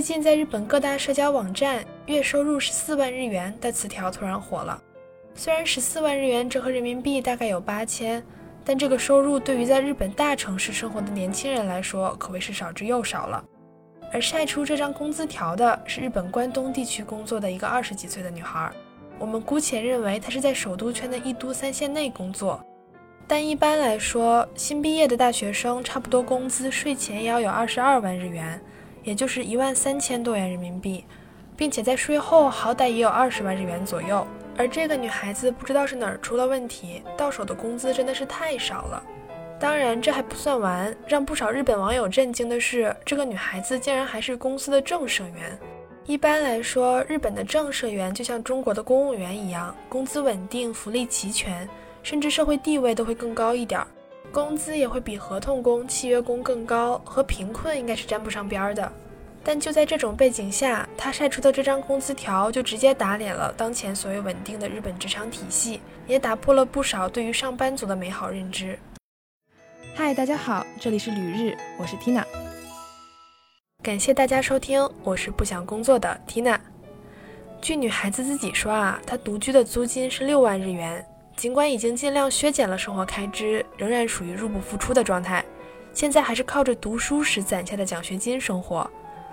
最近在日本各大社交网站，月收入十四万日元的词条突然火了。虽然十四万日元折合人民币大概有八千，但这个收入对于在日本大城市生活的年轻人来说，可谓是少之又少了。而晒出这张工资条的是日本关东地区工作的一个二十几岁的女孩，我们姑且认为她是在首都圈的一都三县内工作。但一般来说，新毕业的大学生差不多工资税前也要有二十二万日元，也就是一万三千多元人民币，并且在税后好歹也有二十万日元左右。而这个女孩子不知道是哪儿出了问题，到手的工资真的是太少了。当然，这还不算完，让不少日本网友震惊的是，这个女孩子竟然还是公司的正社员。一般来说，日本的正社员就像中国的公务员一样，工资稳定，福利齐全，甚至社会地位都会更高一点，工资也会比合同工、契约工更高，和贫困应该是沾不上边儿的。但就在这种背景下，他晒出的这张工资条就直接打脸了当前所谓稳定的日本职场体系，也打破了不少对于上班族的美好认知。嗨，大家好，这里是旅日，我是 Tina。感谢大家收听，我是不想工作的 Tina。据女孩子自己说啊，她独居的租金是六万日元，尽管已经尽量削减了生活开支，仍然属于入不敷出的状态。现在还是靠着读书时攒下的奖学金生活。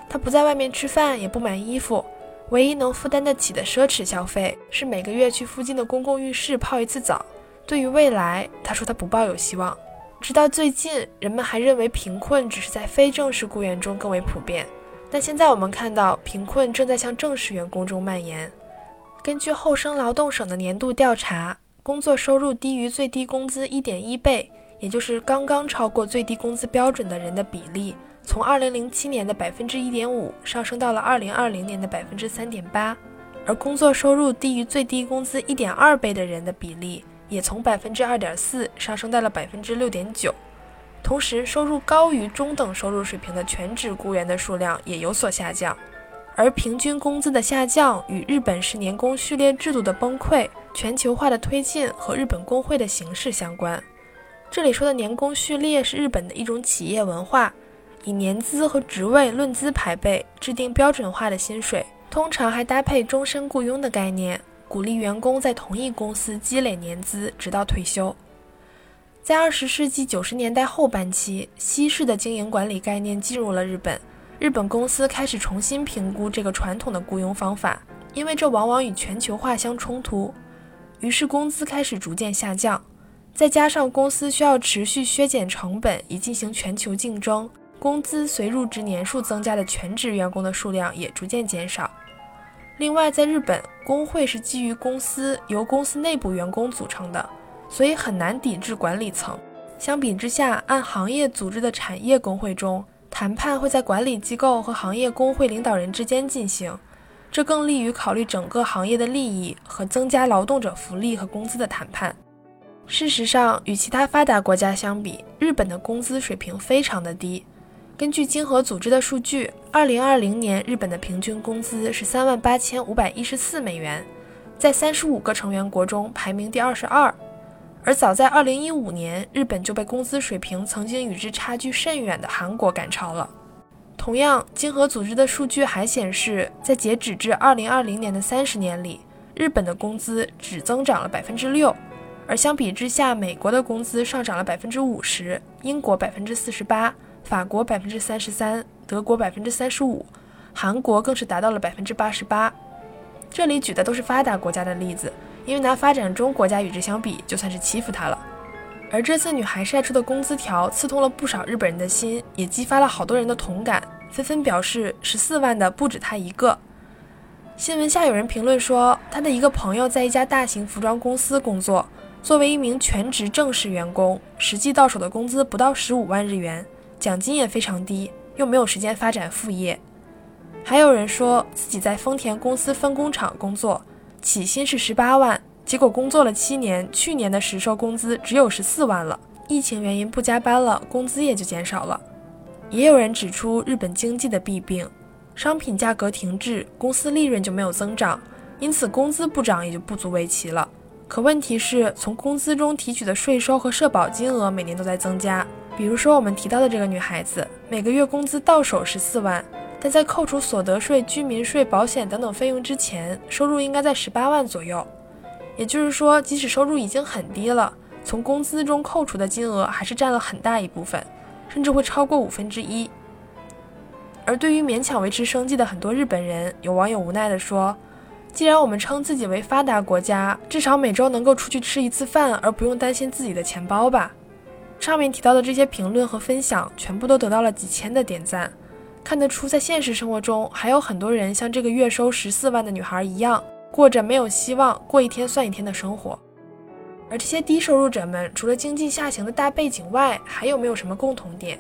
他不在外面吃饭，也不买衣服，唯一能负担得起的奢侈消费是每个月去附近的公共浴室泡一次澡。对于未来，他说他不抱有希望。直到最近，人们还认为贫困只是在非正式雇员中更为普遍，但现在我们看到贫困正在向正式员工中蔓延。根据厚生劳动省的年度调查，工作收入低于最低工资一点一倍，也就是刚刚超过最低工资标准的人的比例，从二零零七年的百分之一点五上升到了二零二零年的百分之三点八，而工作收入低于最低工资一点二倍的人的比例。也从百分之二点四上升到了百分之六点九，同时收入高于中等收入水平的全职雇员的数量也有所下降，而平均工资的下降与日本式年功序列制度的崩溃、全球化的推进和日本工会的形式相关。这里说的年功序列是日本的一种企业文化，以年资和职位论资排辈，制定标准化的薪水，通常还搭配终身雇佣的概念。鼓励员工在同一公司积累年资，直到退休。在二十世纪九十年代后半期，西式的经营管理概念进入了日本，日本公司开始重新评估这个传统的雇佣方法，因为这往往与全球化相冲突。于是工资开始逐渐下降，再加上公司需要持续削减成本以进行全球竞争，工资随入职年数增加的全职员工的数量也逐渐减少。另外，在日本，工会是基于公司由公司内部员工组成的，所以很难抵制管理层。相比之下，按行业组织的产业工会中，谈判会在管理机构和行业工会领导人之间进行，这更利于考虑整个行业的利益和增加劳动者福利和工资的谈判。事实上，与其他发达国家相比，日本的工资水平非常的低。根据经合组织的数据，二零二零年日本的平均工资是三万八千五百一十四美元，在三十五个成员国中排名第二十二。而早在二零一五年，日本就被工资水平曾经与之差距甚远的韩国赶超了。同样，经合组织的数据还显示，在截止至二零二零年的三十年里，日本的工资只增长了百分之六，而相比之下，美国的工资上涨了百分之五十，英国百分之四十八。法国百分之三十三，德国百分之三十五，韩国更是达到了百分之八十八。这里举的都是发达国家的例子，因为拿发展中国家与之相比，就算是欺负他了。而这次女孩晒出的工资条刺痛了不少日本人的心，也激发了好多人的同感，纷纷表示十四万的不止他一个。新闻下有人评论说，他的一个朋友在一家大型服装公司工作，作为一名全职正式员工，实际到手的工资不到十五万日元。奖金也非常低，又没有时间发展副业。还有人说自己在丰田公司分工厂工作，起薪是十八万，结果工作了七年，去年的实收工资只有十四万了。疫情原因不加班了，工资也就减少了。也有人指出日本经济的弊病：商品价格停滞，公司利润就没有增长，因此工资不涨也就不足为奇了。可问题是，从工资中提取的税收和社保金额每年都在增加。比如说，我们提到的这个女孩子，每个月工资到手十四万，但在扣除所得税、居民税、保险等等费用之前，收入应该在十八万左右。也就是说，即使收入已经很低了，从工资中扣除的金额还是占了很大一部分，甚至会超过五分之一。而对于勉强维持生计的很多日本人，有网友无奈地说：“既然我们称自己为发达国家，至少每周能够出去吃一次饭，而不用担心自己的钱包吧。”上面提到的这些评论和分享，全部都得到了几千的点赞。看得出，在现实生活中，还有很多人像这个月收十四万的女孩一样，过着没有希望、过一天算一天的生活。而这些低收入者们，除了经济下行的大背景外，还有没有什么共同点？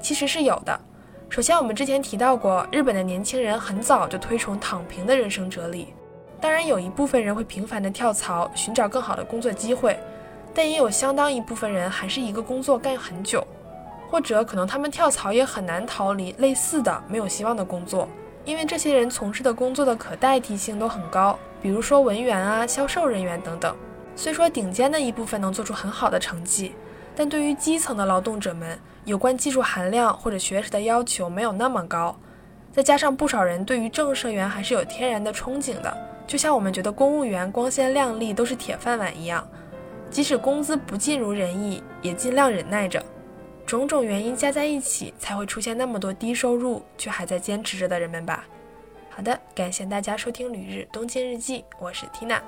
其实是有的。首先，我们之前提到过，日本的年轻人很早就推崇躺平的人生哲理。当然，有一部分人会频繁的跳槽，寻找更好的工作机会，但也有相当一部分人还是一个工作干很久。或者可能他们跳槽也很难逃离类似的没有希望的工作，因为这些人从事的工作的可代替性都很高，比如说文员啊、销售人员等等。虽说顶尖的一部分能做出很好的成绩，但对于基层的劳动者们，有关技术含量或者学识的要求没有那么高。再加上不少人对于正社员还是有天然的憧憬的，就像我们觉得公务员光鲜亮丽都是铁饭碗一样，即使工资不尽如人意，也尽量忍耐着。种种原因加在一起，才会出现那么多低收入却还在坚持着的人们吧。好的，感谢大家收听《旅日东京日记》，我是缇娜。